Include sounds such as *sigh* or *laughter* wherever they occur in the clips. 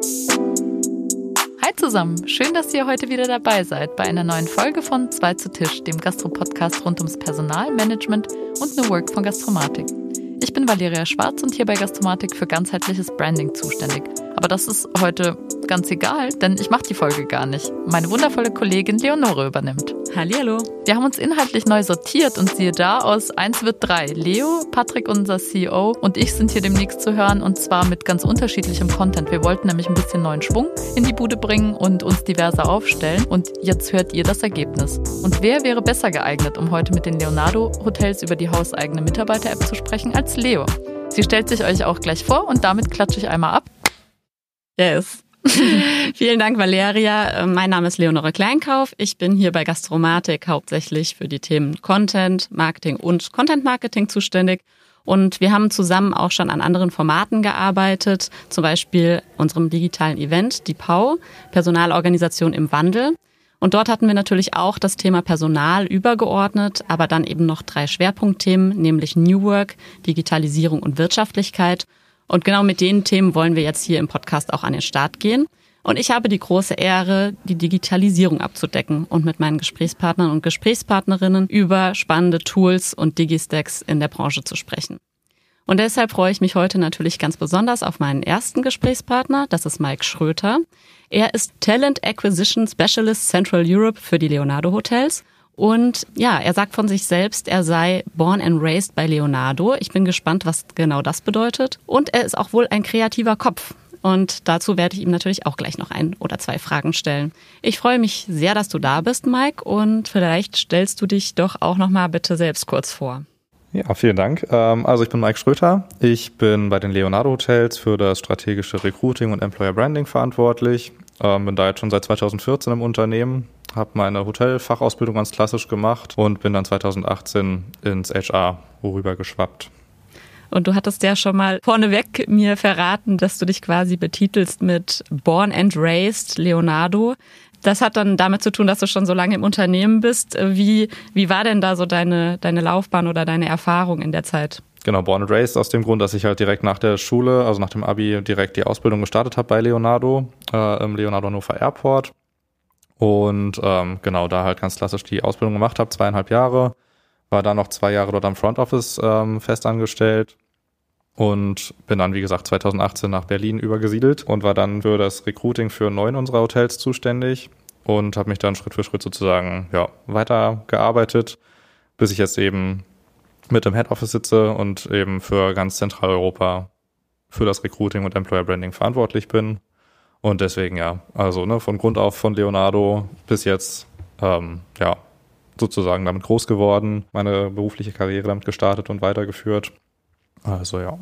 Hi zusammen, schön, dass ihr heute wieder dabei seid bei einer neuen Folge von Zwei zu Tisch, dem Gastro-Podcast rund ums Personal, Management und New Work von Gastromatik. Ich bin Valeria Schwarz und hier bei Gastromatik für ganzheitliches Branding zuständig. Aber das ist heute ganz egal, denn ich mache die Folge gar nicht. Meine wundervolle Kollegin Leonore übernimmt. Hallihallo. Wir haben uns inhaltlich neu sortiert und siehe da, aus eins wird drei. Leo, Patrick, unser CEO und ich sind hier demnächst zu hören und zwar mit ganz unterschiedlichem Content. Wir wollten nämlich ein bisschen neuen Schwung in die Bude bringen und uns diverser aufstellen und jetzt hört ihr das Ergebnis. Und wer wäre besser geeignet, um heute mit den Leonardo Hotels über die hauseigene Mitarbeiter-App zu sprechen, als Leo? Sie stellt sich euch auch gleich vor und damit klatsche ich einmal ab. Yes. *laughs* Vielen Dank, Valeria. Äh, mein Name ist Leonore Kleinkauf. Ich bin hier bei Gastromatik hauptsächlich für die Themen Content, Marketing und Content Marketing zuständig. Und wir haben zusammen auch schon an anderen Formaten gearbeitet, zum Beispiel unserem digitalen Event, die PAU, Personalorganisation im Wandel. Und dort hatten wir natürlich auch das Thema Personal übergeordnet, aber dann eben noch drei Schwerpunktthemen, nämlich New Work, Digitalisierung und Wirtschaftlichkeit. Und genau mit den Themen wollen wir jetzt hier im Podcast auch an den Start gehen. Und ich habe die große Ehre, die Digitalisierung abzudecken und mit meinen Gesprächspartnern und Gesprächspartnerinnen über spannende Tools und Digistacks in der Branche zu sprechen. Und deshalb freue ich mich heute natürlich ganz besonders auf meinen ersten Gesprächspartner, das ist Mike Schröter. Er ist Talent Acquisition Specialist Central Europe für die Leonardo Hotels und ja, er sagt von sich selbst, er sei born and raised bei Leonardo. Ich bin gespannt, was genau das bedeutet. Und er ist auch wohl ein kreativer Kopf. Und dazu werde ich ihm natürlich auch gleich noch ein oder zwei Fragen stellen. Ich freue mich sehr, dass du da bist, Mike. Und vielleicht stellst du dich doch auch noch mal bitte selbst kurz vor. Ja, vielen Dank. Ähm, also ich bin Mike Schröter. Ich bin bei den Leonardo Hotels für das strategische Recruiting und Employer Branding verantwortlich. Ähm, bin da jetzt schon seit 2014 im Unternehmen, habe meine Hotelfachausbildung ganz klassisch gemacht und bin dann 2018 ins HR worüber geschwappt. Und du hattest ja schon mal vorneweg mir verraten, dass du dich quasi betitelst mit Born and Raised Leonardo. Das hat dann damit zu tun, dass du schon so lange im Unternehmen bist. Wie, wie war denn da so deine, deine Laufbahn oder deine Erfahrung in der Zeit? Genau, Born and Raised aus dem Grund, dass ich halt direkt nach der Schule, also nach dem Abi, direkt die Ausbildung gestartet habe bei Leonardo, äh, im Leonardo Hannover Airport. Und ähm, genau, da halt ganz klassisch die Ausbildung gemacht habe, zweieinhalb Jahre. War dann noch zwei Jahre dort am Front Office ähm, festangestellt und bin dann, wie gesagt, 2018 nach Berlin übergesiedelt und war dann für das Recruiting für neun unserer Hotels zuständig und habe mich dann Schritt für Schritt sozusagen ja, weitergearbeitet, bis ich jetzt eben mit im Head Office sitze und eben für ganz Zentraleuropa für das Recruiting und Employer Branding verantwortlich bin. Und deswegen ja, also ne, von Grund auf von Leonardo bis jetzt, ähm, ja, sozusagen damit groß geworden, meine berufliche Karriere damit gestartet und weitergeführt. Also ja.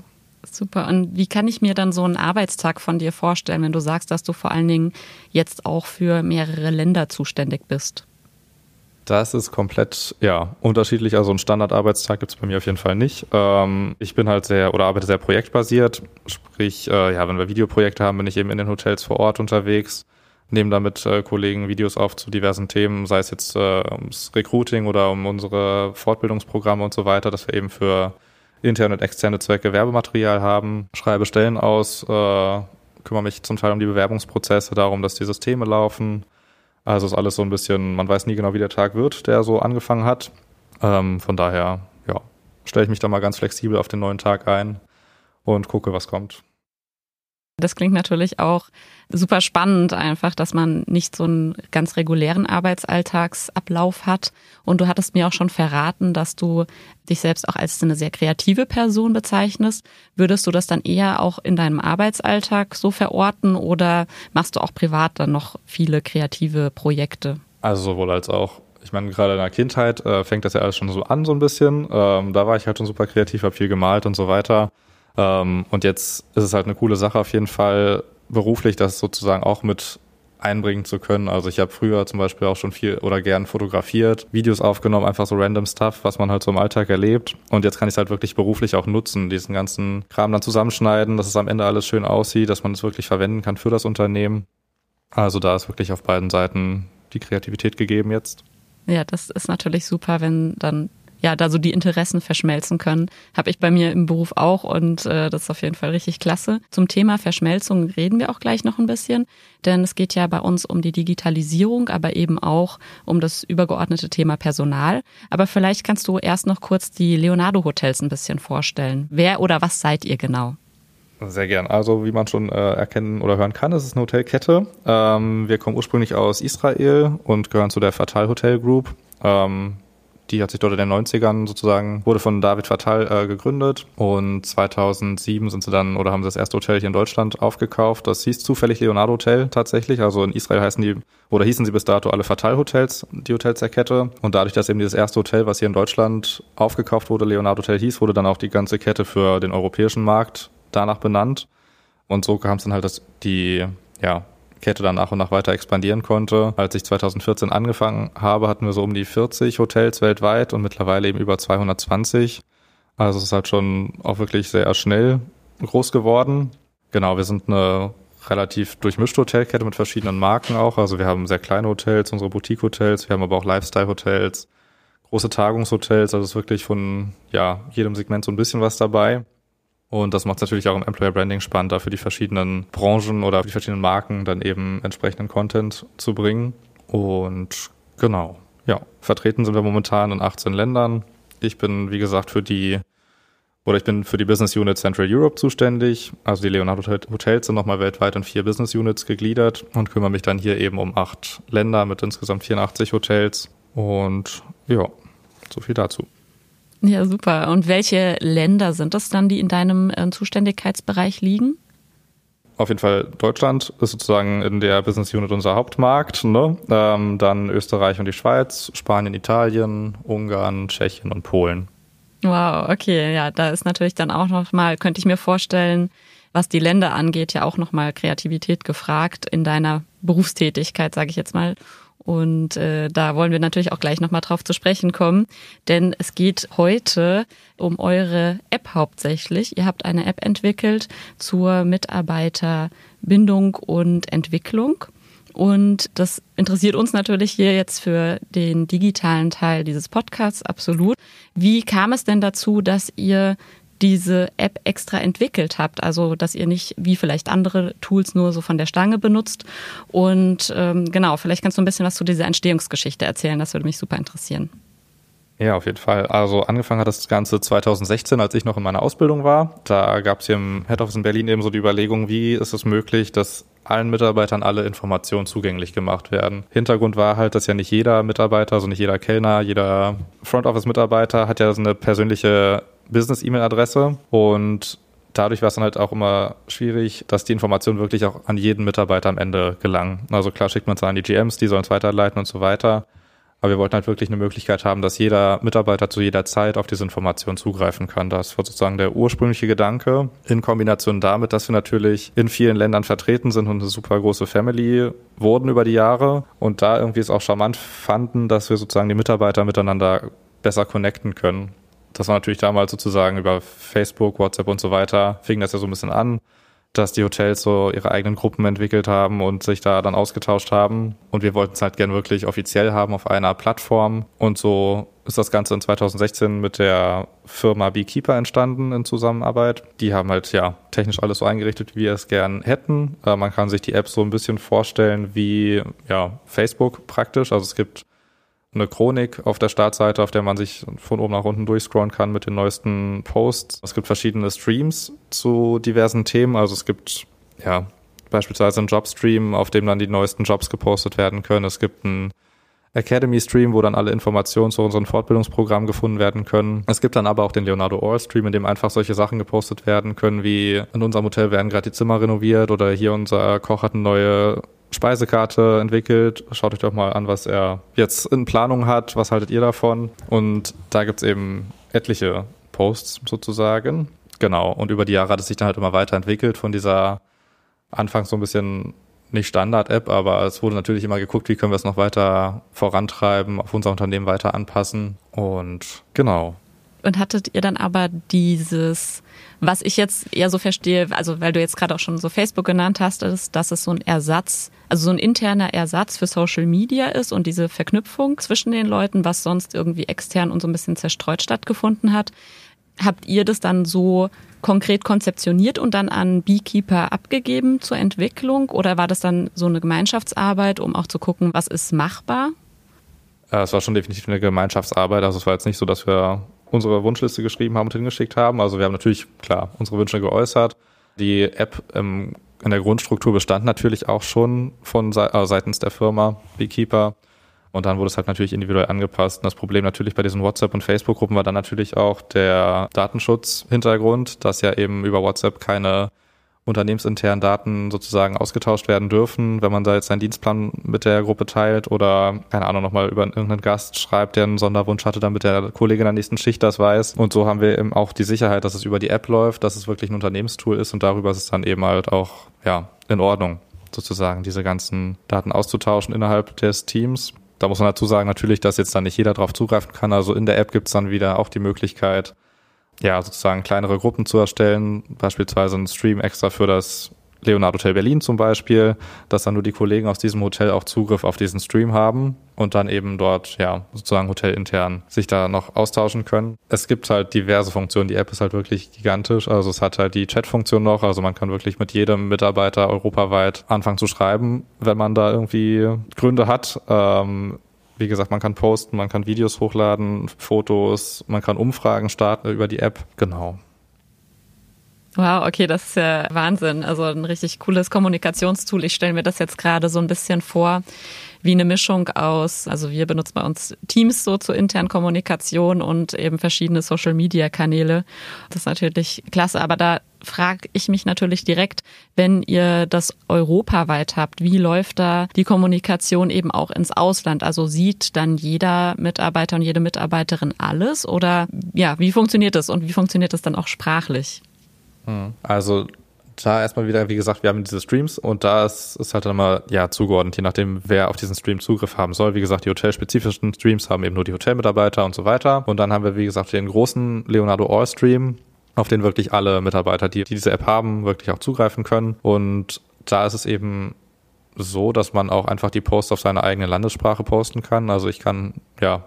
Super. Und wie kann ich mir dann so einen Arbeitstag von dir vorstellen, wenn du sagst, dass du vor allen Dingen jetzt auch für mehrere Länder zuständig bist? Das ist komplett, ja, unterschiedlich. Also einen Standardarbeitstag gibt es bei mir auf jeden Fall nicht. Ähm, ich bin halt sehr oder arbeite sehr projektbasiert. Sprich, äh, ja, wenn wir Videoprojekte haben, bin ich eben in den Hotels vor Ort unterwegs, nehme damit äh, Kollegen Videos auf zu diversen Themen, sei es jetzt äh, ums Recruiting oder um unsere Fortbildungsprogramme und so weiter, dass wir eben für interne und externe Zwecke Werbematerial haben, schreibe Stellen aus, äh, kümmere mich zum Teil um die Bewerbungsprozesse, darum, dass die Systeme laufen also ist alles so ein bisschen, man weiß nie genau, wie der Tag wird, der so angefangen hat. Ähm, von daher, ja, stelle ich mich da mal ganz flexibel auf den neuen Tag ein und gucke, was kommt. Das klingt natürlich auch super spannend einfach, dass man nicht so einen ganz regulären Arbeitsalltagsablauf hat. Und du hattest mir auch schon verraten, dass du dich selbst auch als eine sehr kreative Person bezeichnest. Würdest du das dann eher auch in deinem Arbeitsalltag so verorten oder machst du auch privat dann noch viele kreative Projekte? Also sowohl als auch. Ich meine, gerade in der Kindheit äh, fängt das ja alles schon so an, so ein bisschen. Ähm, da war ich halt schon super kreativ, habe viel gemalt und so weiter. Ähm, und jetzt ist es halt eine coole Sache auf jeden Fall, beruflich das sozusagen auch mit einbringen zu können. Also ich habe früher zum Beispiel auch schon viel oder gern fotografiert, Videos aufgenommen, einfach so random Stuff, was man halt so im Alltag erlebt. Und jetzt kann ich es halt wirklich beruflich auch nutzen, diesen ganzen Kram dann zusammenschneiden, dass es am Ende alles schön aussieht, dass man es wirklich verwenden kann für das Unternehmen. Also da ist wirklich auf beiden Seiten die Kreativität gegeben jetzt. Ja, das ist natürlich super, wenn dann ja da so die Interessen verschmelzen können. Habe ich bei mir im Beruf auch und äh, das ist auf jeden Fall richtig klasse. Zum Thema Verschmelzung reden wir auch gleich noch ein bisschen, denn es geht ja bei uns um die Digitalisierung, aber eben auch um das übergeordnete Thema Personal. Aber vielleicht kannst du erst noch kurz die Leonardo Hotels ein bisschen vorstellen. Wer oder was seid ihr genau? Sehr gern. Also wie man schon äh, erkennen oder hören kann, ist es eine Hotelkette. Ähm, wir kommen ursprünglich aus Israel und gehören zu der Fatal Hotel Group. Ähm, die hat sich dort in den 90ern sozusagen, wurde von David Fatal äh, gegründet und 2007 sind sie dann oder haben sie das erste Hotel hier in Deutschland aufgekauft. Das hieß zufällig Leonardo Hotel tatsächlich. Also in Israel heißen die oder hießen sie bis dato alle Fatal Hotels, die Hotels der Kette. Und dadurch, dass eben dieses erste Hotel, was hier in Deutschland aufgekauft wurde, Leonardo Hotel hieß, wurde dann auch die ganze Kette für den europäischen Markt danach benannt. Und so kam es dann halt, dass die ja, Kette dann nach und nach weiter expandieren konnte. Als ich 2014 angefangen habe, hatten wir so um die 40 Hotels weltweit und mittlerweile eben über 220. Also es ist halt schon auch wirklich sehr schnell groß geworden. Genau, wir sind eine relativ durchmischte Hotelkette mit verschiedenen Marken auch. Also wir haben sehr kleine Hotels, unsere Boutique-Hotels, wir haben aber auch Lifestyle-Hotels, große Tagungshotels, also es ist wirklich von ja, jedem Segment so ein bisschen was dabei. Und das macht es natürlich auch im Employer Branding spannend, da für die verschiedenen Branchen oder für die verschiedenen Marken dann eben entsprechenden Content zu bringen. Und genau, ja, vertreten sind wir momentan in 18 Ländern. Ich bin, wie gesagt, für die oder ich bin für die Business Unit Central Europe zuständig. Also die Leonardo Hotels sind nochmal weltweit in vier Business Units gegliedert und kümmere mich dann hier eben um acht Länder mit insgesamt 84 Hotels. Und ja, so viel dazu. Ja, super. Und welche Länder sind das dann, die in deinem äh, Zuständigkeitsbereich liegen? Auf jeden Fall Deutschland ist sozusagen in der Business Unit unser Hauptmarkt. Ne? Ähm, dann Österreich und die Schweiz, Spanien, Italien, Ungarn, Tschechien und Polen. Wow, okay, ja, da ist natürlich dann auch noch mal, könnte ich mir vorstellen, was die Länder angeht, ja auch noch mal Kreativität gefragt in deiner Berufstätigkeit, sage ich jetzt mal. Und äh, da wollen wir natürlich auch gleich nochmal drauf zu sprechen kommen, denn es geht heute um eure App hauptsächlich. Ihr habt eine App entwickelt zur Mitarbeiterbindung und Entwicklung. Und das interessiert uns natürlich hier jetzt für den digitalen Teil dieses Podcasts absolut. Wie kam es denn dazu, dass ihr diese App extra entwickelt habt. Also, dass ihr nicht wie vielleicht andere Tools nur so von der Stange benutzt. Und ähm, genau, vielleicht kannst du ein bisschen was zu dieser Entstehungsgeschichte erzählen. Das würde mich super interessieren. Ja, auf jeden Fall. Also angefangen hat das Ganze 2016, als ich noch in meiner Ausbildung war. Da gab es hier im Head Office in Berlin eben so die Überlegung, wie ist es möglich, dass allen Mitarbeitern alle Informationen zugänglich gemacht werden. Hintergrund war halt, dass ja nicht jeder Mitarbeiter, also nicht jeder Kellner, jeder Front Office Mitarbeiter hat ja so eine persönliche Business-E-Mail-Adresse und dadurch war es dann halt auch immer schwierig, dass die Informationen wirklich auch an jeden Mitarbeiter am Ende gelangen. Also klar schickt man es an die GMs, die sollen es weiterleiten und so weiter. Aber wir wollten halt wirklich eine Möglichkeit haben, dass jeder Mitarbeiter zu jeder Zeit auf diese Information zugreifen kann. Das war sozusagen der ursprüngliche Gedanke in Kombination damit, dass wir natürlich in vielen Ländern vertreten sind und eine super große Family wurden über die Jahre und da irgendwie es auch charmant fanden, dass wir sozusagen die Mitarbeiter miteinander besser connecten können das war natürlich damals sozusagen über Facebook, WhatsApp und so weiter, fing das ja so ein bisschen an, dass die Hotels so ihre eigenen Gruppen entwickelt haben und sich da dann ausgetauscht haben. Und wir wollten es halt gern wirklich offiziell haben auf einer Plattform. Und so ist das Ganze in 2016 mit der Firma Beekeeper entstanden in Zusammenarbeit. Die haben halt ja technisch alles so eingerichtet, wie wir es gern hätten. Äh, man kann sich die App so ein bisschen vorstellen wie ja Facebook praktisch. Also es gibt eine Chronik auf der Startseite, auf der man sich von oben nach unten durchscrollen kann mit den neuesten Posts. Es gibt verschiedene Streams zu diversen Themen. Also es gibt ja beispielsweise einen Jobstream, auf dem dann die neuesten Jobs gepostet werden können. Es gibt einen Academy Stream, wo dann alle Informationen zu unserem Fortbildungsprogramm gefunden werden können. Es gibt dann aber auch den Leonardo All Stream, in dem einfach solche Sachen gepostet werden können, wie in unserem Hotel werden gerade die Zimmer renoviert oder hier unser Koch hat eine neue Speisekarte entwickelt. Schaut euch doch mal an, was er jetzt in Planung hat. Was haltet ihr davon? Und da gibt es eben etliche Posts sozusagen. Genau. Und über die Jahre hat es sich dann halt immer weiterentwickelt von dieser anfangs so ein bisschen nicht Standard-App, aber es wurde natürlich immer geguckt, wie können wir es noch weiter vorantreiben, auf unser Unternehmen weiter anpassen. Und genau. Und hattet ihr dann aber dieses, was ich jetzt eher so verstehe, also weil du jetzt gerade auch schon so Facebook genannt hast, ist, dass es so ein Ersatz, also so ein interner Ersatz für Social Media ist und diese Verknüpfung zwischen den Leuten, was sonst irgendwie extern und so ein bisschen zerstreut stattgefunden hat. Habt ihr das dann so konkret konzeptioniert und dann an Beekeeper abgegeben zur Entwicklung? Oder war das dann so eine Gemeinschaftsarbeit, um auch zu gucken, was ist machbar? Äh, es war schon definitiv eine Gemeinschaftsarbeit. Also es war jetzt nicht so, dass wir unsere Wunschliste geschrieben haben und hingeschickt haben. Also wir haben natürlich, klar, unsere Wünsche geäußert. Die App ähm, in der Grundstruktur bestand natürlich auch schon von äh, seitens der Firma Beekeeper. Und dann wurde es halt natürlich individuell angepasst. Und das Problem natürlich bei diesen WhatsApp- und Facebook-Gruppen war dann natürlich auch der Datenschutz-Hintergrund, dass ja eben über WhatsApp keine unternehmensinternen Daten sozusagen ausgetauscht werden dürfen, wenn man da jetzt seinen Dienstplan mit der Gruppe teilt oder, keine Ahnung, nochmal über irgendeinen Gast schreibt, der einen Sonderwunsch hatte, damit der Kollege in der nächsten Schicht das weiß. Und so haben wir eben auch die Sicherheit, dass es über die App läuft, dass es wirklich ein Unternehmenstool ist und darüber ist es dann eben halt auch, ja, in Ordnung, sozusagen, diese ganzen Daten auszutauschen innerhalb des Teams. Da muss man dazu sagen, natürlich, dass jetzt dann nicht jeder drauf zugreifen kann. Also in der App gibt es dann wieder auch die Möglichkeit, ja, sozusagen kleinere Gruppen zu erstellen, beispielsweise einen Stream extra für das Leonardo Hotel Berlin zum Beispiel, dass dann nur die Kollegen aus diesem Hotel auch Zugriff auf diesen Stream haben und dann eben dort, ja, sozusagen hotelintern sich da noch austauschen können. Es gibt halt diverse Funktionen. Die App ist halt wirklich gigantisch. Also es hat halt die Chat-Funktion noch. Also man kann wirklich mit jedem Mitarbeiter europaweit anfangen zu schreiben, wenn man da irgendwie Gründe hat. Ähm, wie gesagt, man kann posten, man kann Videos hochladen, Fotos, man kann Umfragen starten über die App. Genau. Wow, okay, das ist ja Wahnsinn. Also ein richtig cooles Kommunikationstool. Ich stelle mir das jetzt gerade so ein bisschen vor wie eine Mischung aus, also wir benutzen bei uns Teams so zur internen Kommunikation und eben verschiedene Social-Media-Kanäle. Das ist natürlich klasse, aber da frage ich mich natürlich direkt, wenn ihr das europaweit habt, wie läuft da die Kommunikation eben auch ins Ausland? Also sieht dann jeder Mitarbeiter und jede Mitarbeiterin alles oder ja, wie funktioniert das und wie funktioniert das dann auch sprachlich? Hm. Also da erstmal wieder, wie gesagt, wir haben diese Streams und da ist, ist halt dann mal ja zugeordnet, je nachdem, wer auf diesen Stream Zugriff haben soll. Wie gesagt, die hotelspezifischen Streams haben eben nur die Hotelmitarbeiter und so weiter. Und dann haben wir, wie gesagt, den großen Leonardo All Stream, auf den wirklich alle Mitarbeiter, die, die diese App haben, wirklich auch zugreifen können. Und da ist es eben so, dass man auch einfach die Posts auf seine eigene Landessprache posten kann. Also ich kann ja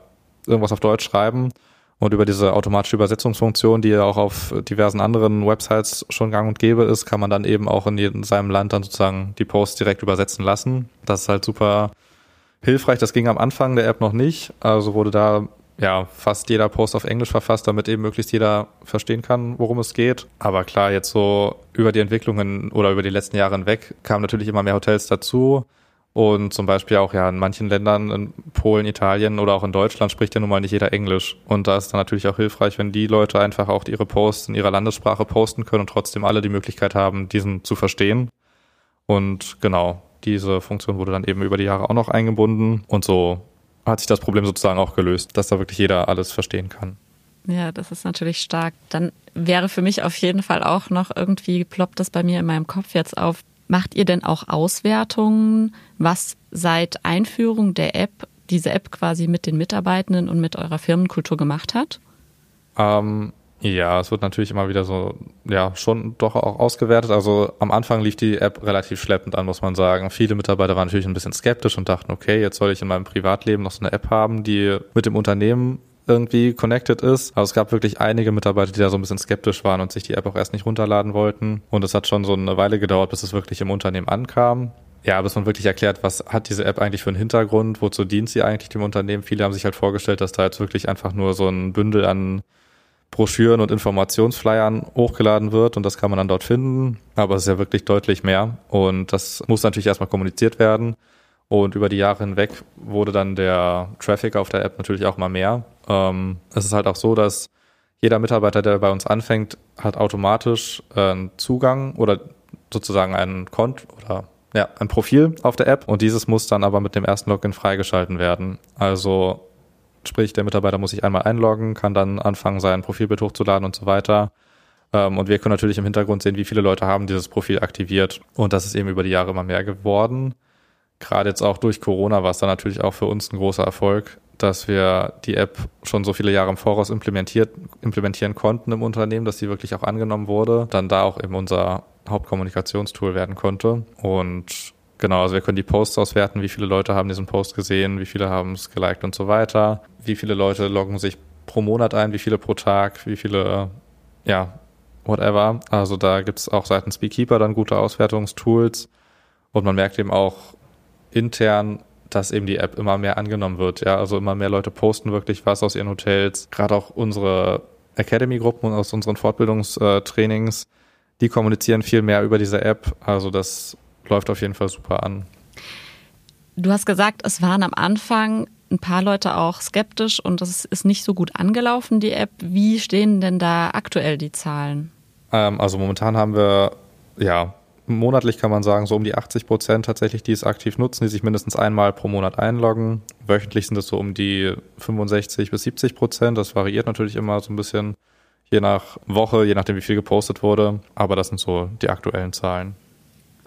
irgendwas auf Deutsch schreiben und über diese automatische Übersetzungsfunktion, die ja auch auf diversen anderen Websites schon gang und gäbe ist, kann man dann eben auch in jedem, seinem Land dann sozusagen die Posts direkt übersetzen lassen. Das ist halt super hilfreich. Das ging am Anfang der App noch nicht. Also wurde da ja fast jeder Post auf Englisch verfasst, damit eben möglichst jeder verstehen kann, worum es geht. Aber klar, jetzt so über die Entwicklungen oder über die letzten Jahre hinweg kamen natürlich immer mehr Hotels dazu. Und zum Beispiel auch ja in manchen Ländern, in Polen, Italien oder auch in Deutschland spricht ja nun mal nicht jeder Englisch. Und da ist dann natürlich auch hilfreich, wenn die Leute einfach auch ihre Posts in ihrer Landessprache posten können und trotzdem alle die Möglichkeit haben, diesen zu verstehen. Und genau, diese Funktion wurde dann eben über die Jahre auch noch eingebunden. Und so hat sich das Problem sozusagen auch gelöst, dass da wirklich jeder alles verstehen kann. Ja, das ist natürlich stark. Dann wäre für mich auf jeden Fall auch noch irgendwie ploppt das bei mir in meinem Kopf jetzt auf, Macht ihr denn auch Auswertungen, was seit Einführung der App, diese App quasi mit den Mitarbeitenden und mit eurer Firmenkultur gemacht hat? Ähm, ja, es wird natürlich immer wieder so, ja, schon doch auch ausgewertet. Also am Anfang lief die App relativ schleppend an, muss man sagen. Viele Mitarbeiter waren natürlich ein bisschen skeptisch und dachten, okay, jetzt soll ich in meinem Privatleben noch so eine App haben, die mit dem Unternehmen irgendwie connected ist. Also es gab wirklich einige Mitarbeiter, die da so ein bisschen skeptisch waren und sich die App auch erst nicht runterladen wollten. Und es hat schon so eine Weile gedauert, bis es wirklich im Unternehmen ankam. Ja, bis man wirklich erklärt, was hat diese App eigentlich für einen Hintergrund, wozu dient sie eigentlich dem Unternehmen. Viele haben sich halt vorgestellt, dass da jetzt wirklich einfach nur so ein Bündel an Broschüren und Informationsflyern hochgeladen wird und das kann man dann dort finden. Aber es ist ja wirklich deutlich mehr und das muss natürlich erstmal kommuniziert werden. Und über die Jahre hinweg wurde dann der Traffic auf der App natürlich auch mal mehr. Ähm, es ist halt auch so, dass jeder Mitarbeiter, der bei uns anfängt, hat automatisch äh, einen Zugang oder sozusagen ein Konto oder ja, ein Profil auf der App und dieses muss dann aber mit dem ersten Login freigeschalten werden. Also sprich, der Mitarbeiter muss sich einmal einloggen, kann dann anfangen, sein Profilbild hochzuladen und so weiter. Ähm, und wir können natürlich im Hintergrund sehen, wie viele Leute haben dieses Profil aktiviert. Und das ist eben über die Jahre immer mehr geworden gerade jetzt auch durch Corona war es dann natürlich auch für uns ein großer Erfolg, dass wir die App schon so viele Jahre im Voraus implementiert, implementieren konnten im Unternehmen, dass sie wirklich auch angenommen wurde, dann da auch eben unser Hauptkommunikationstool werden konnte. Und genau, also wir können die Posts auswerten, wie viele Leute haben diesen Post gesehen, wie viele haben es geliked und so weiter, wie viele Leute loggen sich pro Monat ein, wie viele pro Tag, wie viele, ja, whatever. Also da gibt es auch seitens Beekeeper dann gute Auswertungstools und man merkt eben auch intern, dass eben die App immer mehr angenommen wird. Ja, also immer mehr Leute posten wirklich was aus ihren Hotels. Gerade auch unsere Academy-Gruppen aus unseren Fortbildungstrainings, die kommunizieren viel mehr über diese App. Also das läuft auf jeden Fall super an. Du hast gesagt, es waren am Anfang ein paar Leute auch skeptisch und das ist nicht so gut angelaufen, die App. Wie stehen denn da aktuell die Zahlen? Ähm, also momentan haben wir ja monatlich kann man sagen, so um die 80 Prozent tatsächlich, die es aktiv nutzen, die sich mindestens einmal pro Monat einloggen. Wöchentlich sind es so um die 65 bis 70 Prozent. Das variiert natürlich immer so ein bisschen je nach Woche, je nachdem, wie viel gepostet wurde. Aber das sind so die aktuellen Zahlen.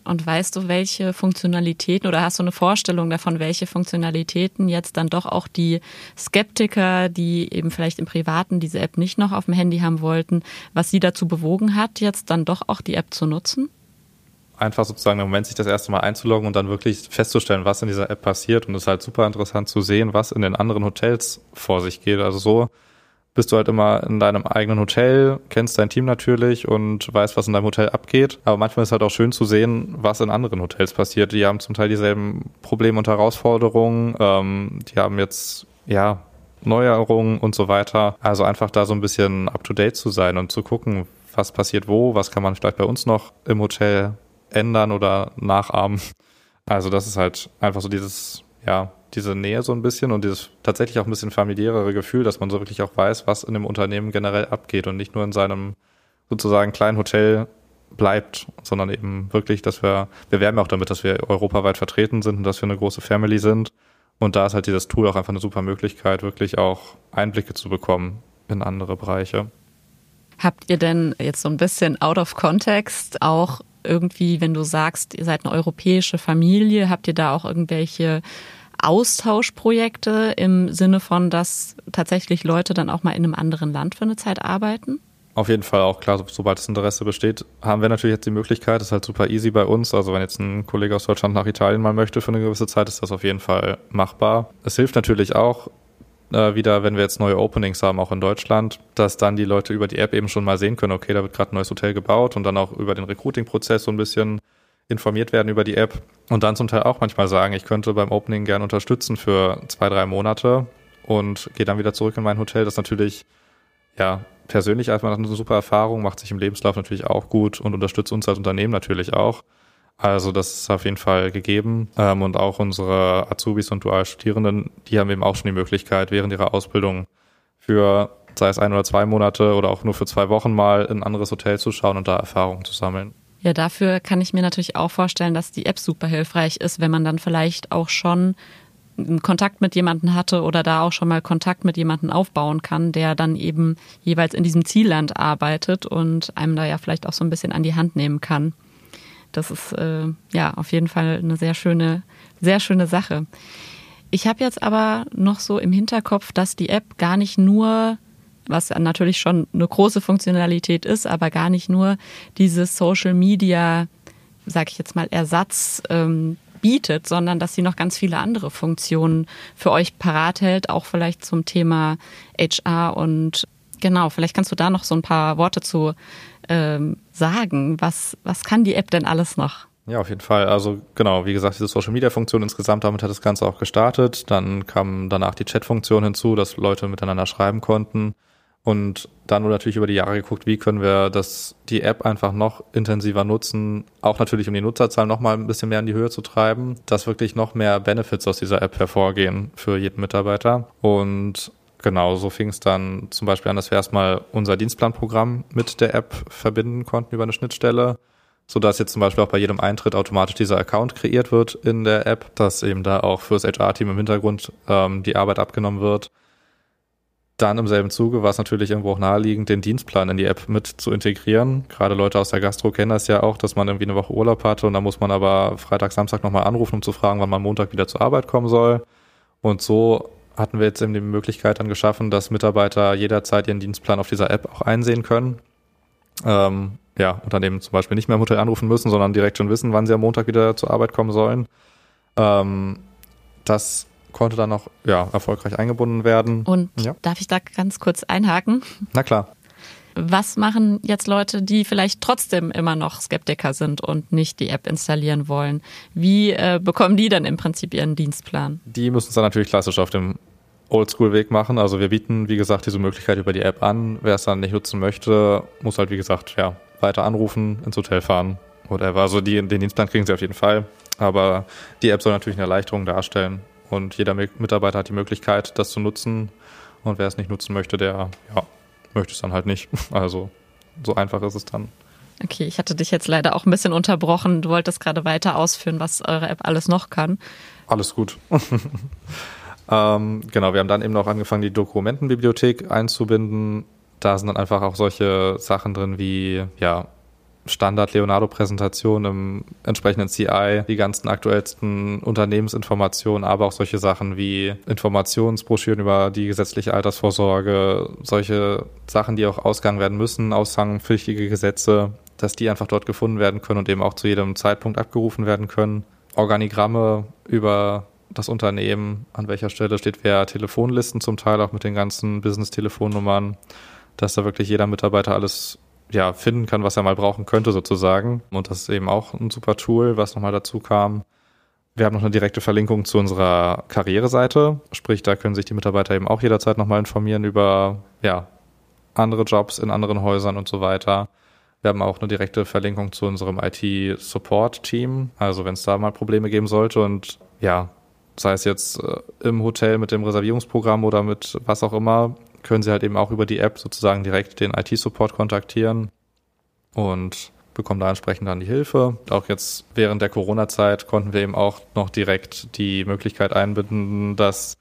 Und weißt du, welche Funktionalitäten oder hast du eine Vorstellung davon, welche Funktionalitäten jetzt dann doch auch die Skeptiker, die eben vielleicht im Privaten diese App nicht noch auf dem Handy haben wollten, was sie dazu bewogen hat, jetzt dann doch auch die App zu nutzen? Einfach sozusagen im Moment sich das erste Mal einzuloggen und dann wirklich festzustellen, was in dieser App passiert. Und es ist halt super interessant zu sehen, was in den anderen Hotels vor sich geht. Also so bist du halt immer in deinem eigenen Hotel, kennst dein Team natürlich und weißt, was in deinem Hotel abgeht. Aber manchmal ist es halt auch schön zu sehen, was in anderen Hotels passiert. Die haben zum Teil dieselben Probleme und Herausforderungen. Ähm, die haben jetzt, ja, Neuerungen und so weiter. Also einfach da so ein bisschen up to date zu sein und zu gucken, was passiert wo, was kann man vielleicht bei uns noch im Hotel ändern oder nachahmen. Also das ist halt einfach so dieses, ja, diese Nähe so ein bisschen und dieses tatsächlich auch ein bisschen familiärere Gefühl, dass man so wirklich auch weiß, was in dem Unternehmen generell abgeht und nicht nur in seinem sozusagen kleinen Hotel bleibt, sondern eben wirklich, dass wir, wir werben auch damit, dass wir europaweit vertreten sind und dass wir eine große Family sind. Und da ist halt dieses Tool auch einfach eine super Möglichkeit, wirklich auch Einblicke zu bekommen in andere Bereiche. Habt ihr denn jetzt so ein bisschen out of context auch irgendwie, wenn du sagst, ihr seid eine europäische Familie, habt ihr da auch irgendwelche Austauschprojekte im Sinne von, dass tatsächlich Leute dann auch mal in einem anderen Land für eine Zeit arbeiten? Auf jeden Fall auch klar, sobald das Interesse besteht, haben wir natürlich jetzt die Möglichkeit, das ist halt super easy bei uns. Also wenn jetzt ein Kollege aus Deutschland nach Italien mal möchte für eine gewisse Zeit, ist das auf jeden Fall machbar. Es hilft natürlich auch, äh, wieder, wenn wir jetzt neue Openings haben, auch in Deutschland, dass dann die Leute über die App eben schon mal sehen können, okay, da wird gerade ein neues Hotel gebaut und dann auch über den Recruiting-Prozess so ein bisschen informiert werden über die App und dann zum Teil auch manchmal sagen, ich könnte beim Opening gerne unterstützen für zwei, drei Monate und gehe dann wieder zurück in mein Hotel. Das natürlich, ja, persönlich erstmal eine super Erfahrung, macht sich im Lebenslauf natürlich auch gut und unterstützt uns als Unternehmen natürlich auch. Also das ist auf jeden Fall gegeben. Ähm, und auch unsere Azubis und Dualstudierenden, die haben eben auch schon die Möglichkeit, während ihrer Ausbildung für, sei es ein oder zwei Monate oder auch nur für zwei Wochen mal in ein anderes Hotel zu schauen und da Erfahrungen zu sammeln. Ja, dafür kann ich mir natürlich auch vorstellen, dass die App super hilfreich ist, wenn man dann vielleicht auch schon einen Kontakt mit jemandem hatte oder da auch schon mal Kontakt mit jemandem aufbauen kann, der dann eben jeweils in diesem Zielland arbeitet und einem da ja vielleicht auch so ein bisschen an die Hand nehmen kann. Das ist äh, ja auf jeden Fall eine sehr schöne, sehr schöne Sache. Ich habe jetzt aber noch so im Hinterkopf, dass die App gar nicht nur, was natürlich schon eine große Funktionalität ist, aber gar nicht nur dieses Social Media, sag ich jetzt mal, Ersatz ähm, bietet, sondern dass sie noch ganz viele andere Funktionen für euch parat hält, auch vielleicht zum Thema HR und genau, vielleicht kannst du da noch so ein paar Worte zu ähm, sagen? Was, was kann die App denn alles noch? Ja, auf jeden Fall. Also genau, wie gesagt, diese Social Media Funktion insgesamt, damit hat das Ganze auch gestartet. Dann kam danach die Chat-Funktion hinzu, dass Leute miteinander schreiben konnten. Und dann wurde natürlich über die Jahre geguckt, wie können wir das, die App einfach noch intensiver nutzen, auch natürlich um die Nutzerzahl noch mal ein bisschen mehr in die Höhe zu treiben, dass wirklich noch mehr Benefits aus dieser App hervorgehen für jeden Mitarbeiter. Und Genau, so fing es dann zum Beispiel an, dass wir erstmal unser Dienstplanprogramm mit der App verbinden konnten über eine Schnittstelle, so dass jetzt zum Beispiel auch bei jedem Eintritt automatisch dieser Account kreiert wird in der App, dass eben da auch fürs HR-Team im Hintergrund ähm, die Arbeit abgenommen wird. Dann im selben Zuge war es natürlich irgendwo auch naheliegend, den Dienstplan in die App mit zu integrieren. Gerade Leute aus der Gastro kennen das ja auch, dass man irgendwie eine Woche Urlaub hatte und dann muss man aber Freitag, Samstag nochmal anrufen, um zu fragen, wann man Montag wieder zur Arbeit kommen soll. Und so hatten wir jetzt eben die Möglichkeit dann geschaffen, dass Mitarbeiter jederzeit ihren Dienstplan auf dieser App auch einsehen können. Ähm, ja, eben zum Beispiel nicht mehr im Hotel anrufen müssen, sondern direkt schon wissen, wann sie am Montag wieder zur Arbeit kommen sollen. Ähm, das konnte dann auch ja, erfolgreich eingebunden werden. Und ja. darf ich da ganz kurz einhaken? Na klar. Was machen jetzt Leute, die vielleicht trotzdem immer noch Skeptiker sind und nicht die App installieren wollen? Wie äh, bekommen die dann im Prinzip ihren Dienstplan? Die müssen es dann natürlich klassisch auf dem Oldschool-Weg machen. Also wir bieten, wie gesagt, diese Möglichkeit über die App an. Wer es dann nicht nutzen möchte, muss halt, wie gesagt, ja, weiter anrufen, ins Hotel fahren, whatever. Also den Dienstplan kriegen sie auf jeden Fall. Aber die App soll natürlich eine Erleichterung darstellen. Und jeder Mitarbeiter hat die Möglichkeit, das zu nutzen. Und wer es nicht nutzen möchte, der ja, möchte es dann halt nicht. *laughs* Also so einfach ist es dann. Okay, ich hatte dich jetzt leider auch ein bisschen unterbrochen. Du wolltest gerade weiter ausführen, was eure App alles noch kann. Alles gut. *laughs* ähm, genau, wir haben dann eben noch angefangen, die Dokumentenbibliothek einzubinden. Da sind dann einfach auch solche Sachen drin wie, ja, Standard-Leonardo-Präsentation im entsprechenden CI, die ganzen aktuellsten Unternehmensinformationen, aber auch solche Sachen wie Informationsbroschüren über die gesetzliche Altersvorsorge, solche Sachen, die auch ausgegangen werden müssen, aushangpflichtige Gesetze, dass die einfach dort gefunden werden können und eben auch zu jedem Zeitpunkt abgerufen werden können. Organigramme über das Unternehmen, an welcher Stelle steht wer, Telefonlisten zum Teil auch mit den ganzen Business-Telefonnummern, dass da wirklich jeder Mitarbeiter alles ja, finden kann, was er mal brauchen könnte sozusagen. Und das ist eben auch ein super Tool, was nochmal dazu kam. Wir haben noch eine direkte Verlinkung zu unserer Karriereseite, sprich, da können sich die Mitarbeiter eben auch jederzeit nochmal informieren über ja, andere Jobs in anderen Häusern und so weiter. Wir haben auch eine direkte Verlinkung zu unserem IT-Support-Team, also wenn es da mal Probleme geben sollte und ja, sei es jetzt äh, im Hotel mit dem Reservierungsprogramm oder mit was auch immer, können Sie halt eben auch über die App sozusagen direkt den IT-Support kontaktieren und bekommen da entsprechend dann die Hilfe. Auch jetzt während der Corona-Zeit konnten wir eben auch noch direkt die Möglichkeit einbinden, dass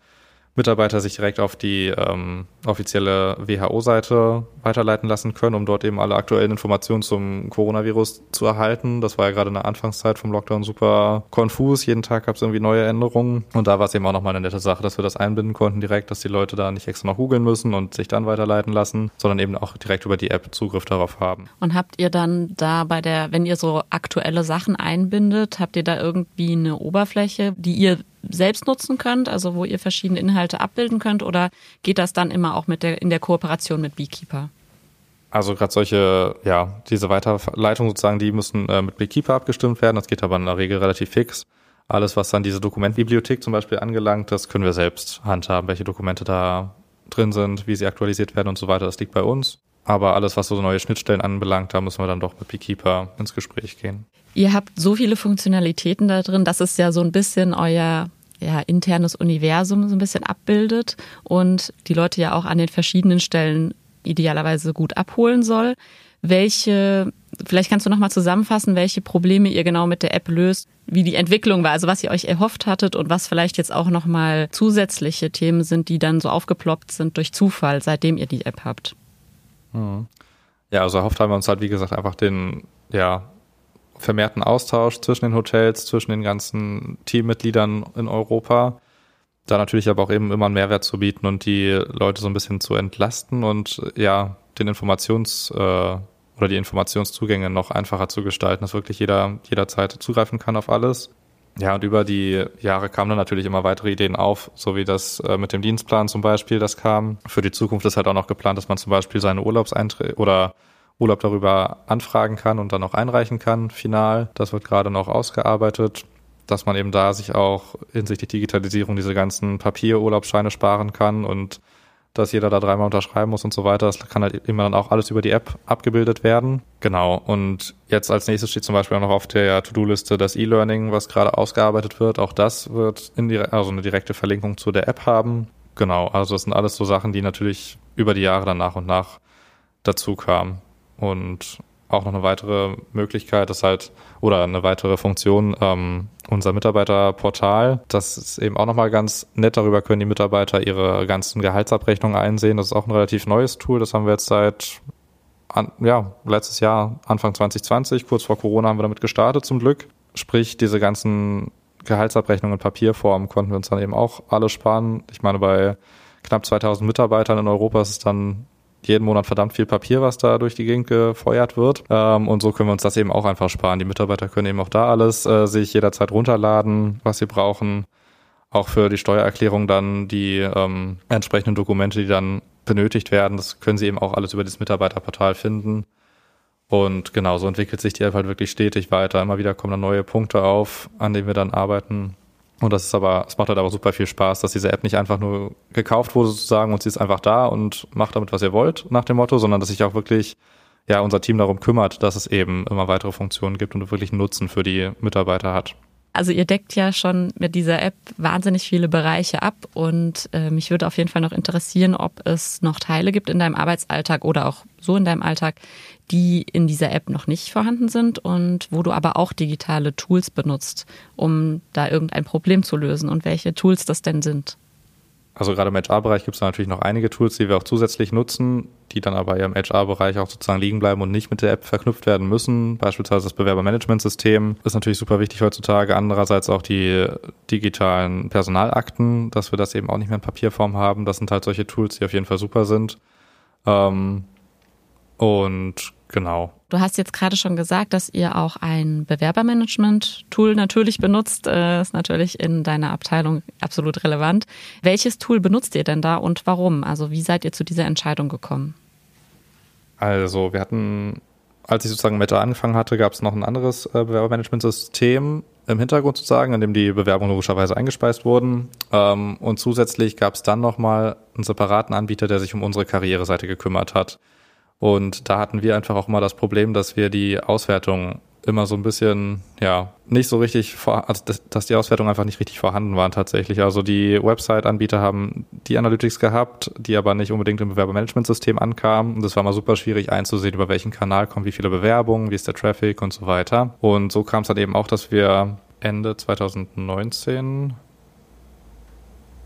Mitarbeiter sich direkt auf die ähm, offizielle WHO-Seite weiterleiten lassen können, um dort eben alle aktuellen Informationen zum Coronavirus zu erhalten. Das war ja gerade in der Anfangszeit vom Lockdown super konfus. Jeden Tag gab es irgendwie neue Änderungen. Und da war es eben auch nochmal eine nette Sache, dass wir das einbinden konnten direkt, dass die Leute da nicht extra noch googeln müssen und sich dann weiterleiten lassen, sondern eben auch direkt über die App Zugriff darauf haben. Und habt ihr dann da bei der, wenn ihr so aktuelle Sachen einbindet, habt ihr da irgendwie eine Oberfläche, die ihr selbst nutzen könnt, also wo ihr verschiedene Inhalte abbilden könnt, oder geht das dann immer auch mit der, in der Kooperation mit Beekeeper? Also gerade solche, ja, diese Weiterleitungen sozusagen, die müssen äh, mit Beekeeper abgestimmt werden. Das geht aber in der Regel relativ fix. Alles, was dann diese Dokumentbibliothek zum Beispiel angelangt, das können wir selbst handhaben, welche Dokumente da drin sind, wie sie aktualisiert werden und so weiter. Das liegt bei uns. Aber alles, was so neue Schnittstellen anbelangt, da müssen wir dann doch mit Beekeeper ins Gespräch gehen. Ihr habt so viele Funktionalitäten da drin, dass es ja so ein bisschen euer ja, internes Universum so ein bisschen abbildet und die Leute ja auch an den verschiedenen Stellen idealerweise gut abholen soll. Welche, vielleicht kannst du nochmal zusammenfassen, welche Probleme ihr genau mit der App löst, wie die Entwicklung war, also was ihr euch erhofft hattet und was vielleicht jetzt auch nochmal zusätzliche Themen sind, die dann so aufgeploppt sind durch Zufall, seitdem ihr die App habt. Hm. Ja, also erhofft haben wir uns halt, wie gesagt, einfach den, ja, vermehrten Austausch zwischen den Hotels, zwischen den ganzen Teammitgliedern in Europa. Da natürlich aber auch eben immer einen Mehrwert zu bieten und die Leute so ein bisschen zu entlasten und ja, den Informations- äh, oder die Informationszugänge noch einfacher zu gestalten, dass wirklich jeder jederzeit zugreifen kann auf alles. Ja, und über die Jahre kamen dann natürlich immer weitere Ideen auf, so wie das äh, mit dem Dienstplan zum Beispiel, das kam. Für die Zukunft ist halt auch noch geplant, dass man zum Beispiel seine Urlaubseinträge oder Urlaub darüber anfragen kann und dann auch einreichen kann, final. Das wird gerade noch ausgearbeitet, dass man eben da sich auch hinsichtlich Digitalisierung diese ganzen Papierurlaubsscheine sparen kann und dass jeder da dreimal unterschreiben muss und so weiter. Das kann halt immer dann auch alles über die App abgebildet werden. Genau. Und jetzt als nächstes steht zum Beispiel auch noch auf der To-Do-Liste das E-Learning, was gerade ausgearbeitet wird. Auch das wird also eine direkte Verlinkung zu der App haben. Genau. Also das sind alles so Sachen, die natürlich über die Jahre dann nach und nach dazu kamen. Und auch noch eine weitere Möglichkeit ist halt, oder eine weitere Funktion, ähm, unser Mitarbeiterportal. Das ist eben auch nochmal ganz nett. Darüber können die Mitarbeiter ihre ganzen Gehaltsabrechnungen einsehen. Das ist auch ein relativ neues Tool. Das haben wir jetzt seit, an, ja, letztes Jahr, Anfang 2020, kurz vor Corona haben wir damit gestartet zum Glück. Sprich, diese ganzen Gehaltsabrechnungen in Papierform konnten wir uns dann eben auch alle sparen. Ich meine, bei knapp 2000 Mitarbeitern in Europa ist es dann jeden Monat verdammt viel Papier, was da durch die Gegend gefeuert wird. Ähm, und so können wir uns das eben auch einfach sparen. Die Mitarbeiter können eben auch da alles äh, sich jederzeit runterladen, was sie brauchen. Auch für die Steuererklärung dann die ähm, entsprechenden Dokumente, die dann benötigt werden, das können sie eben auch alles über das Mitarbeiterportal finden. Und genau, so entwickelt sich die App halt wirklich stetig weiter. Immer wieder kommen dann neue Punkte auf, an denen wir dann arbeiten. Und das ist aber, es macht halt aber super viel Spaß, dass diese App nicht einfach nur gekauft wurde sozusagen und sie ist einfach da und macht damit, was ihr wollt, nach dem Motto, sondern dass sich auch wirklich ja unser Team darum kümmert, dass es eben immer weitere Funktionen gibt und wirklich einen Nutzen für die Mitarbeiter hat. Also ihr deckt ja schon mit dieser App wahnsinnig viele Bereiche ab und äh, mich würde auf jeden Fall noch interessieren, ob es noch Teile gibt in deinem Arbeitsalltag oder auch so in deinem Alltag, die in dieser App noch nicht vorhanden sind und wo du aber auch digitale Tools benutzt, um da irgendein Problem zu lösen und welche Tools das denn sind. Also gerade im HR-Bereich gibt es natürlich noch einige Tools, die wir auch zusätzlich nutzen, die dann aber im HR-Bereich auch sozusagen liegen bleiben und nicht mit der App verknüpft werden müssen. Beispielsweise das Bewerbermanagementsystem ist natürlich super wichtig heutzutage. Andererseits auch die digitalen Personalakten, dass wir das eben auch nicht mehr in Papierform haben. Das sind halt solche Tools, die auf jeden Fall super sind. Ähm, und genau. Du hast jetzt gerade schon gesagt, dass ihr auch ein Bewerbermanagement-Tool natürlich benutzt. Das ist natürlich in deiner Abteilung absolut relevant. Welches Tool benutzt ihr denn da und warum? Also wie seid ihr zu dieser Entscheidung gekommen? Also wir hatten, als ich sozusagen mit da angefangen hatte, gab es noch ein anderes äh, Bewerbermanagement-System im Hintergrund sozusagen, in dem die Bewerbungen logischerweise eingespeist wurden. Ähm, und zusätzlich gab es dann nochmal einen separaten Anbieter, der sich um unsere Karriereseite gekümmert hat. Und da hatten wir einfach auch immer das Problem, dass wir die Auswertung immer so ein bisschen, ja, nicht so richtig, vor, also dass, die Auswertung einfach nicht richtig vorhanden waren tatsächlich. Also die Website-Anbieter haben die Analytics gehabt, die aber nicht unbedingt im Bewerbermanagementsystem ankamen. Und das war mal super schwierig einzusehen, über welchen Kanal kommen wie viele Bewerbungen, wie ist der Traffic und so weiter. Und so kam es dann eben auch, dass wir Ende 2019,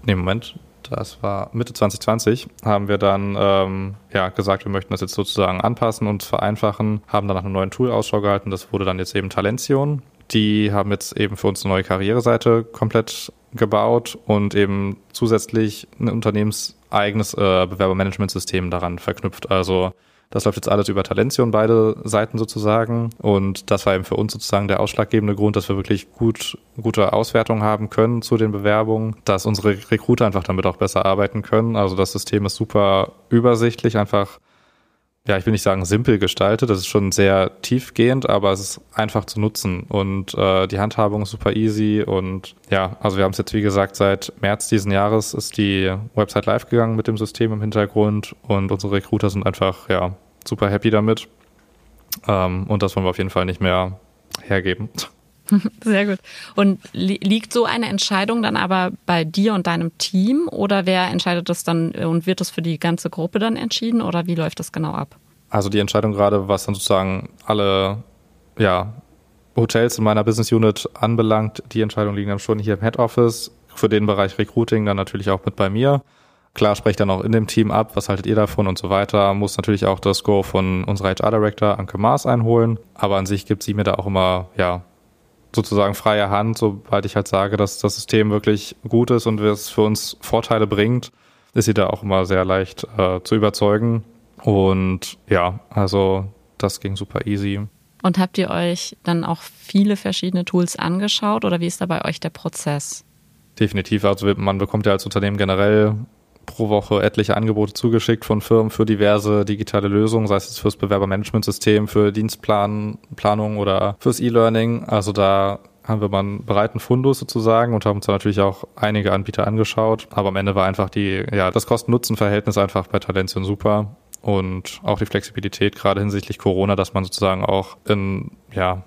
nee, Moment, das war Mitte 2020, haben wir dann ähm, ja, gesagt, wir möchten das jetzt sozusagen anpassen und vereinfachen, haben dann nach einem neuen Tool Ausschau gehalten. Das wurde dann jetzt eben Talention. Die haben jetzt eben für uns eine neue Karriereseite komplett gebaut und eben zusätzlich ein unternehmenseigenes äh, Bewerbermanagementsystem daran verknüpft. Also das läuft jetzt alles über Talention, beide Seiten sozusagen. Und das war eben für uns sozusagen der ausschlaggebende Grund, dass wir wirklich gut, gute Auswertungen haben können zu den Bewerbungen, dass unsere Recruiter einfach damit auch besser arbeiten können. Also das System ist super übersichtlich, einfach ja, ich will nicht sagen simpel gestaltet, das ist schon sehr tiefgehend, aber es ist einfach zu nutzen und äh, die Handhabung ist super easy und ja, also wir haben es jetzt wie gesagt seit März diesen Jahres ist die Website live gegangen mit dem System im Hintergrund und unsere Recruiter sind einfach ja super happy damit ähm, und das wollen wir auf jeden Fall nicht mehr hergeben. *laughs* Sehr gut. Und li liegt so eine Entscheidung dann aber bei dir und deinem Team oder wer entscheidet das dann und wird das für die ganze Gruppe dann entschieden oder wie läuft das genau ab? Also die Entscheidung gerade, was dann sozusagen alle ja, Hotels in meiner Business Unit anbelangt, die Entscheidungen liegen dann schon hier im Head Office. Für den Bereich Recruiting dann natürlich auch mit bei mir. Klar spreche ich dann auch in dem Team ab, was haltet ihr davon und so weiter. Muss natürlich auch das Go von unserer HR Director Anke Maas einholen. Aber an sich gibt sie mir da auch immer, ja, sozusagen freie Hand, sobald ich halt sage, dass das System wirklich gut ist und es für uns Vorteile bringt, ist sie da auch immer sehr leicht äh, zu überzeugen. Und ja, also das ging super easy. Und habt ihr euch dann auch viele verschiedene Tools angeschaut oder wie ist da bei euch der Prozess? Definitiv. Also man bekommt ja als Unternehmen generell pro Woche etliche Angebote zugeschickt von Firmen für diverse digitale Lösungen, sei es fürs Bewerbermanagementsystem, für Dienstplanung oder fürs E-Learning. Also da haben wir mal einen breiten Fundus sozusagen und haben uns da natürlich auch einige Anbieter angeschaut. Aber am Ende war einfach die, ja, das Kosten-Nutzen-Verhältnis einfach bei Talention super und auch die Flexibilität gerade hinsichtlich Corona, dass man sozusagen auch in, ja,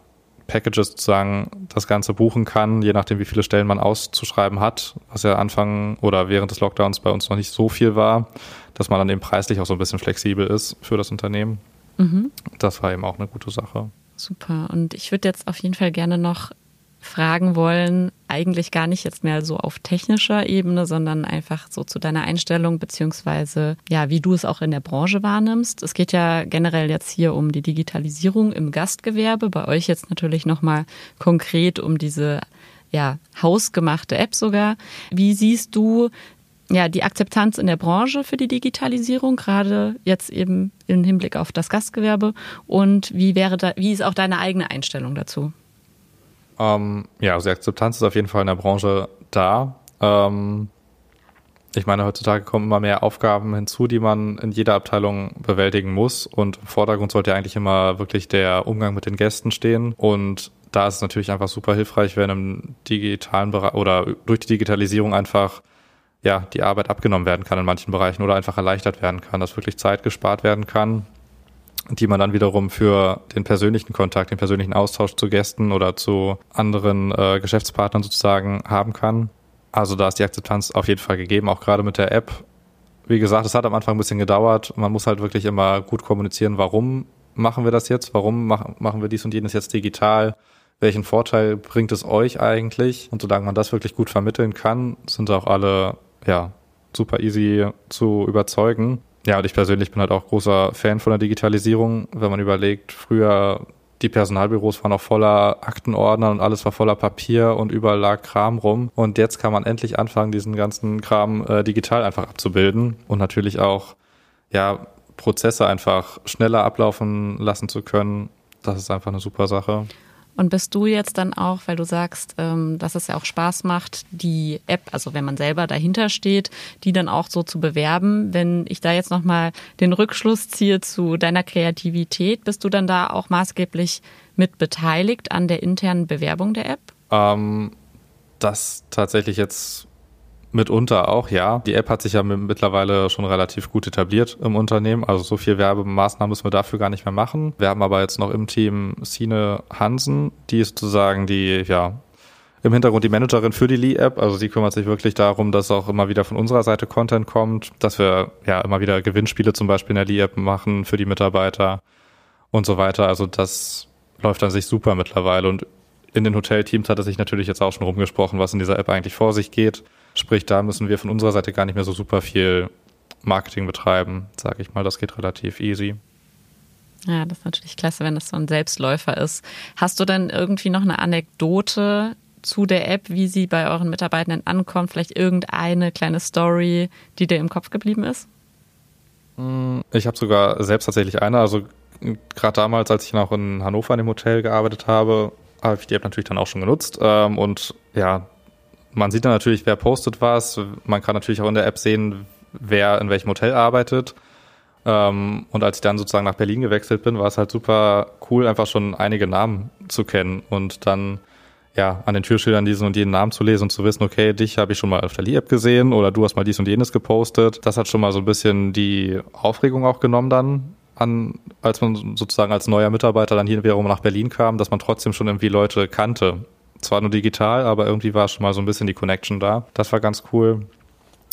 Packages sozusagen das Ganze buchen kann, je nachdem, wie viele Stellen man auszuschreiben hat, was ja Anfang oder während des Lockdowns bei uns noch nicht so viel war, dass man dann eben preislich auch so ein bisschen flexibel ist für das Unternehmen. Mhm. Das war eben auch eine gute Sache. Super. Und ich würde jetzt auf jeden Fall gerne noch fragen wollen, eigentlich gar nicht jetzt mehr so auf technischer Ebene, sondern einfach so zu deiner Einstellung beziehungsweise ja, wie du es auch in der Branche wahrnimmst. Es geht ja generell jetzt hier um die Digitalisierung im Gastgewerbe, bei euch jetzt natürlich nochmal konkret um diese ja, hausgemachte App sogar. Wie siehst du ja, die Akzeptanz in der Branche für die Digitalisierung, gerade jetzt eben im Hinblick auf das Gastgewerbe und wie wäre da, wie ist auch deine eigene Einstellung dazu? Ähm, ja, also die Akzeptanz ist auf jeden Fall in der Branche da. Ähm, ich meine, heutzutage kommen immer mehr Aufgaben hinzu, die man in jeder Abteilung bewältigen muss. Und im Vordergrund sollte eigentlich immer wirklich der Umgang mit den Gästen stehen. Und da ist es natürlich einfach super hilfreich, wenn im digitalen Bereich oder durch die Digitalisierung einfach ja, die Arbeit abgenommen werden kann in manchen Bereichen oder einfach erleichtert werden kann, dass wirklich Zeit gespart werden kann, die man dann wiederum für den persönlichen Kontakt, den persönlichen Austausch zu Gästen oder zu anderen äh, Geschäftspartnern sozusagen haben kann. Also da ist die Akzeptanz auf jeden Fall gegeben, auch gerade mit der App. Wie gesagt, es hat am Anfang ein bisschen gedauert. Man muss halt wirklich immer gut kommunizieren, warum machen wir das jetzt, warum machen wir dies und jenes jetzt digital welchen Vorteil bringt es euch eigentlich? Und solange man das wirklich gut vermitteln kann, sind auch alle ja, super easy zu überzeugen. Ja, und ich persönlich bin halt auch großer Fan von der Digitalisierung. Wenn man überlegt, früher die Personalbüros waren auch voller Aktenordner und alles war voller Papier und überall lag Kram rum. Und jetzt kann man endlich anfangen, diesen ganzen Kram äh, digital einfach abzubilden und natürlich auch, ja, Prozesse einfach schneller ablaufen lassen zu können. Das ist einfach eine super Sache. Und bist du jetzt dann auch, weil du sagst, ähm, dass es ja auch Spaß macht, die App, also wenn man selber dahinter steht, die dann auch so zu bewerben, wenn ich da jetzt nochmal den Rückschluss ziehe zu deiner Kreativität, bist du dann da auch maßgeblich mit beteiligt an der internen Bewerbung der App? Ähm, das tatsächlich jetzt Mitunter auch, ja. Die App hat sich ja mittlerweile schon relativ gut etabliert im Unternehmen. Also so viel Werbemaßnahmen müssen wir dafür gar nicht mehr machen. Wir haben aber jetzt noch im Team Sine Hansen, die ist sozusagen die, ja, im Hintergrund die Managerin für die Lee-App. Also sie kümmert sich wirklich darum, dass auch immer wieder von unserer Seite Content kommt, dass wir ja immer wieder Gewinnspiele zum Beispiel in der Lee-App machen für die Mitarbeiter und so weiter. Also das läuft an sich super mittlerweile und in den Hotelteams hat es sich natürlich jetzt auch schon rumgesprochen, was in dieser App eigentlich vor sich geht. Sprich, da müssen wir von unserer Seite gar nicht mehr so super viel Marketing betreiben, sage ich mal. Das geht relativ easy. Ja, das ist natürlich klasse, wenn das so ein Selbstläufer ist. Hast du denn irgendwie noch eine Anekdote zu der App, wie sie bei euren Mitarbeitenden ankommt? Vielleicht irgendeine kleine Story, die dir im Kopf geblieben ist? Hm, ich habe sogar selbst tatsächlich eine. Also gerade damals, als ich noch in Hannover in dem Hotel gearbeitet habe, habe ich die App natürlich dann auch schon genutzt. Ähm, und ja, man sieht dann natürlich, wer postet was. Man kann natürlich auch in der App sehen, wer in welchem Hotel arbeitet. Ähm, und als ich dann sozusagen nach Berlin gewechselt bin, war es halt super cool, einfach schon einige Namen zu kennen und dann ja an den Türschildern diesen und jenen Namen zu lesen und zu wissen, okay, dich habe ich schon mal auf der Lee-App gesehen oder du hast mal dies und jenes gepostet. Das hat schon mal so ein bisschen die Aufregung auch genommen dann an, als man sozusagen als neuer Mitarbeiter dann hier wiederum nach Berlin kam, dass man trotzdem schon irgendwie Leute kannte zwar nur digital, aber irgendwie war schon mal so ein bisschen die Connection da. Das war ganz cool.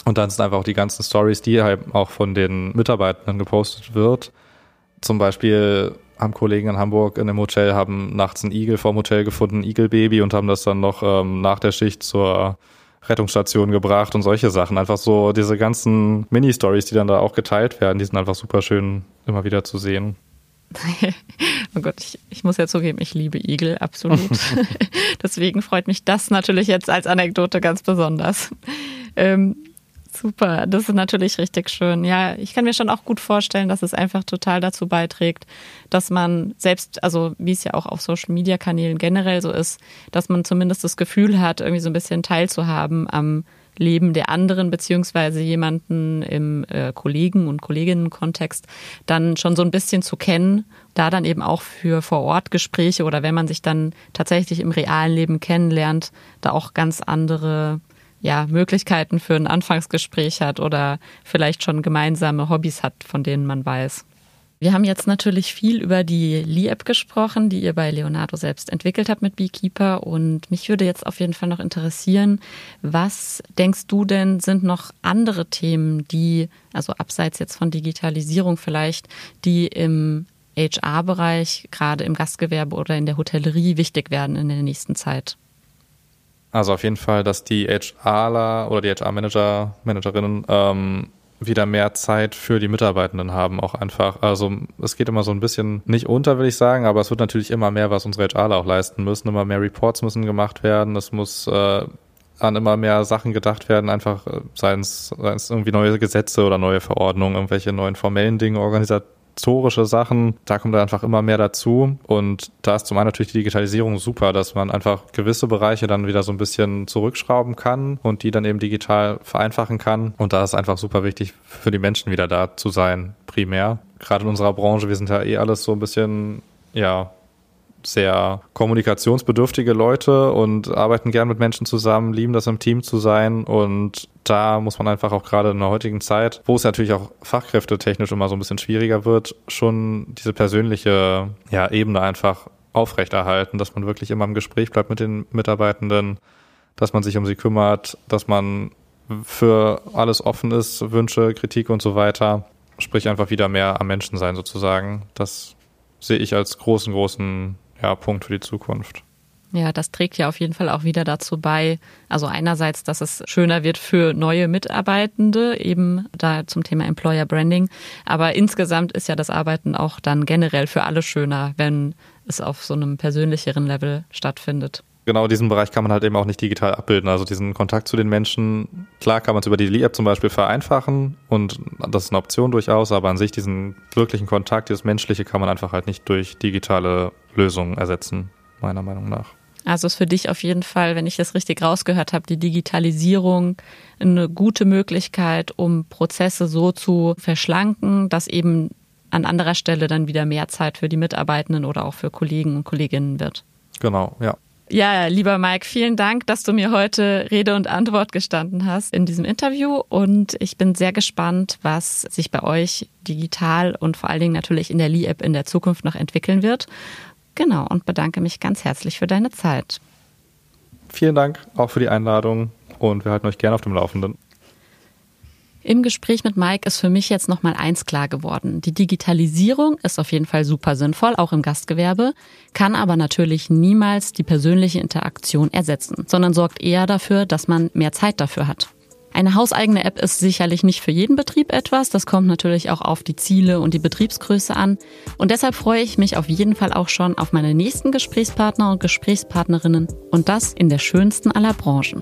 Und dann sind einfach auch die ganzen Stories, die halt auch von den Mitarbeitenden gepostet wird. Zum Beispiel haben Kollegen in Hamburg in einem Hotel haben nachts einen Igel vorm Hotel gefunden, ein Igelbaby und haben das dann noch ähm, nach der Schicht zur Rettungsstation gebracht und solche Sachen. Einfach so diese ganzen Mini-Stories, die dann da auch geteilt werden, die sind einfach super schön immer wieder zu sehen. *laughs* oh Gott, ich, ich muss ja zugeben, ich liebe Igel, absolut. *laughs* *laughs* Deswegen freut mich das natürlich jetzt als Anekdote ganz besonders. Ähm, super, das ist natürlich richtig schön. Ja, ich kann mir schon auch gut vorstellen, dass es einfach total dazu beiträgt, dass man selbst, also wie es ja auch auf Social Media Kanälen generell so ist, dass man zumindest das Gefühl hat, irgendwie so ein bisschen teilzuhaben am Leben der anderen beziehungsweise jemanden im äh, Kollegen- und Kolleginnen-Kontext dann schon so ein bisschen zu kennen, da dann eben auch für Vor-Ort-Gespräche oder wenn man sich dann tatsächlich im realen Leben kennenlernt, da auch ganz andere ja, Möglichkeiten für ein Anfangsgespräch hat oder vielleicht schon gemeinsame Hobbys hat, von denen man weiß. Wir haben jetzt natürlich viel über die Lee-App gesprochen, die ihr bei Leonardo selbst entwickelt habt mit Beekeeper. Und mich würde jetzt auf jeden Fall noch interessieren, was denkst du denn sind noch andere Themen, die, also abseits jetzt von Digitalisierung vielleicht, die im HR-Bereich, gerade im Gastgewerbe oder in der Hotellerie wichtig werden in der nächsten Zeit? Also auf jeden Fall, dass die HRler oder die HR-Manager, Managerinnen ähm, wieder mehr Zeit für die Mitarbeitenden haben, auch einfach. Also es geht immer so ein bisschen nicht unter, will ich sagen, aber es wird natürlich immer mehr, was unsere HRler auch leisten müssen. Immer mehr Reports müssen gemacht werden. Es muss äh, an immer mehr Sachen gedacht werden, einfach äh, seien es, irgendwie neue Gesetze oder neue Verordnungen, irgendwelche neuen formellen Dinge, organisatorische Sachen. Da kommt einfach immer mehr dazu. Und da ist zum einen natürlich die Digitalisierung super, dass man einfach gewisse Bereiche dann wieder so ein bisschen zurückschrauben kann und die dann eben digital vereinfachen kann. Und da ist einfach super wichtig für die Menschen wieder da zu sein, primär. Gerade in unserer Branche, wir sind ja eh alles so ein bisschen, ja, sehr kommunikationsbedürftige Leute und arbeiten gern mit Menschen zusammen, lieben das im Team zu sein und da muss man einfach auch gerade in der heutigen Zeit, wo es natürlich auch fachkräftetechnisch immer so ein bisschen schwieriger wird, schon diese persönliche ja, Ebene einfach aufrechterhalten, dass man wirklich immer im Gespräch bleibt mit den Mitarbeitenden, dass man sich um sie kümmert, dass man für alles offen ist, Wünsche, Kritik und so weiter. Sprich einfach wieder mehr am Menschen sein sozusagen. Das sehe ich als großen, großen ja, Punkt für die Zukunft. Ja, das trägt ja auf jeden Fall auch wieder dazu bei, also einerseits, dass es schöner wird für neue Mitarbeitende, eben da zum Thema Employer Branding, aber insgesamt ist ja das Arbeiten auch dann generell für alle schöner, wenn es auf so einem persönlicheren Level stattfindet. Genau, diesen Bereich kann man halt eben auch nicht digital abbilden. Also diesen Kontakt zu den Menschen, klar kann man es über die Lee-App zum Beispiel vereinfachen und das ist eine Option durchaus, aber an sich diesen wirklichen Kontakt, dieses Menschliche kann man einfach halt nicht durch digitale Lösungen ersetzen, meiner Meinung nach. Also ist für dich auf jeden Fall, wenn ich das richtig rausgehört habe, die Digitalisierung eine gute Möglichkeit, um Prozesse so zu verschlanken, dass eben an anderer Stelle dann wieder mehr Zeit für die Mitarbeitenden oder auch für Kollegen und Kolleginnen wird. Genau, ja. Ja, lieber Mike, vielen Dank, dass du mir heute Rede und Antwort gestanden hast in diesem Interview. Und ich bin sehr gespannt, was sich bei euch digital und vor allen Dingen natürlich in der Lee-App in der Zukunft noch entwickeln wird. Genau, und bedanke mich ganz herzlich für deine Zeit. Vielen Dank auch für die Einladung und wir halten euch gerne auf dem Laufenden. Im Gespräch mit Mike ist für mich jetzt noch mal eins klar geworden. Die Digitalisierung ist auf jeden Fall super sinnvoll, auch im Gastgewerbe, kann aber natürlich niemals die persönliche Interaktion ersetzen, sondern sorgt eher dafür, dass man mehr Zeit dafür hat. Eine hauseigene App ist sicherlich nicht für jeden Betrieb etwas. Das kommt natürlich auch auf die Ziele und die Betriebsgröße an. Und deshalb freue ich mich auf jeden Fall auch schon auf meine nächsten Gesprächspartner und Gesprächspartnerinnen und das in der schönsten aller Branchen.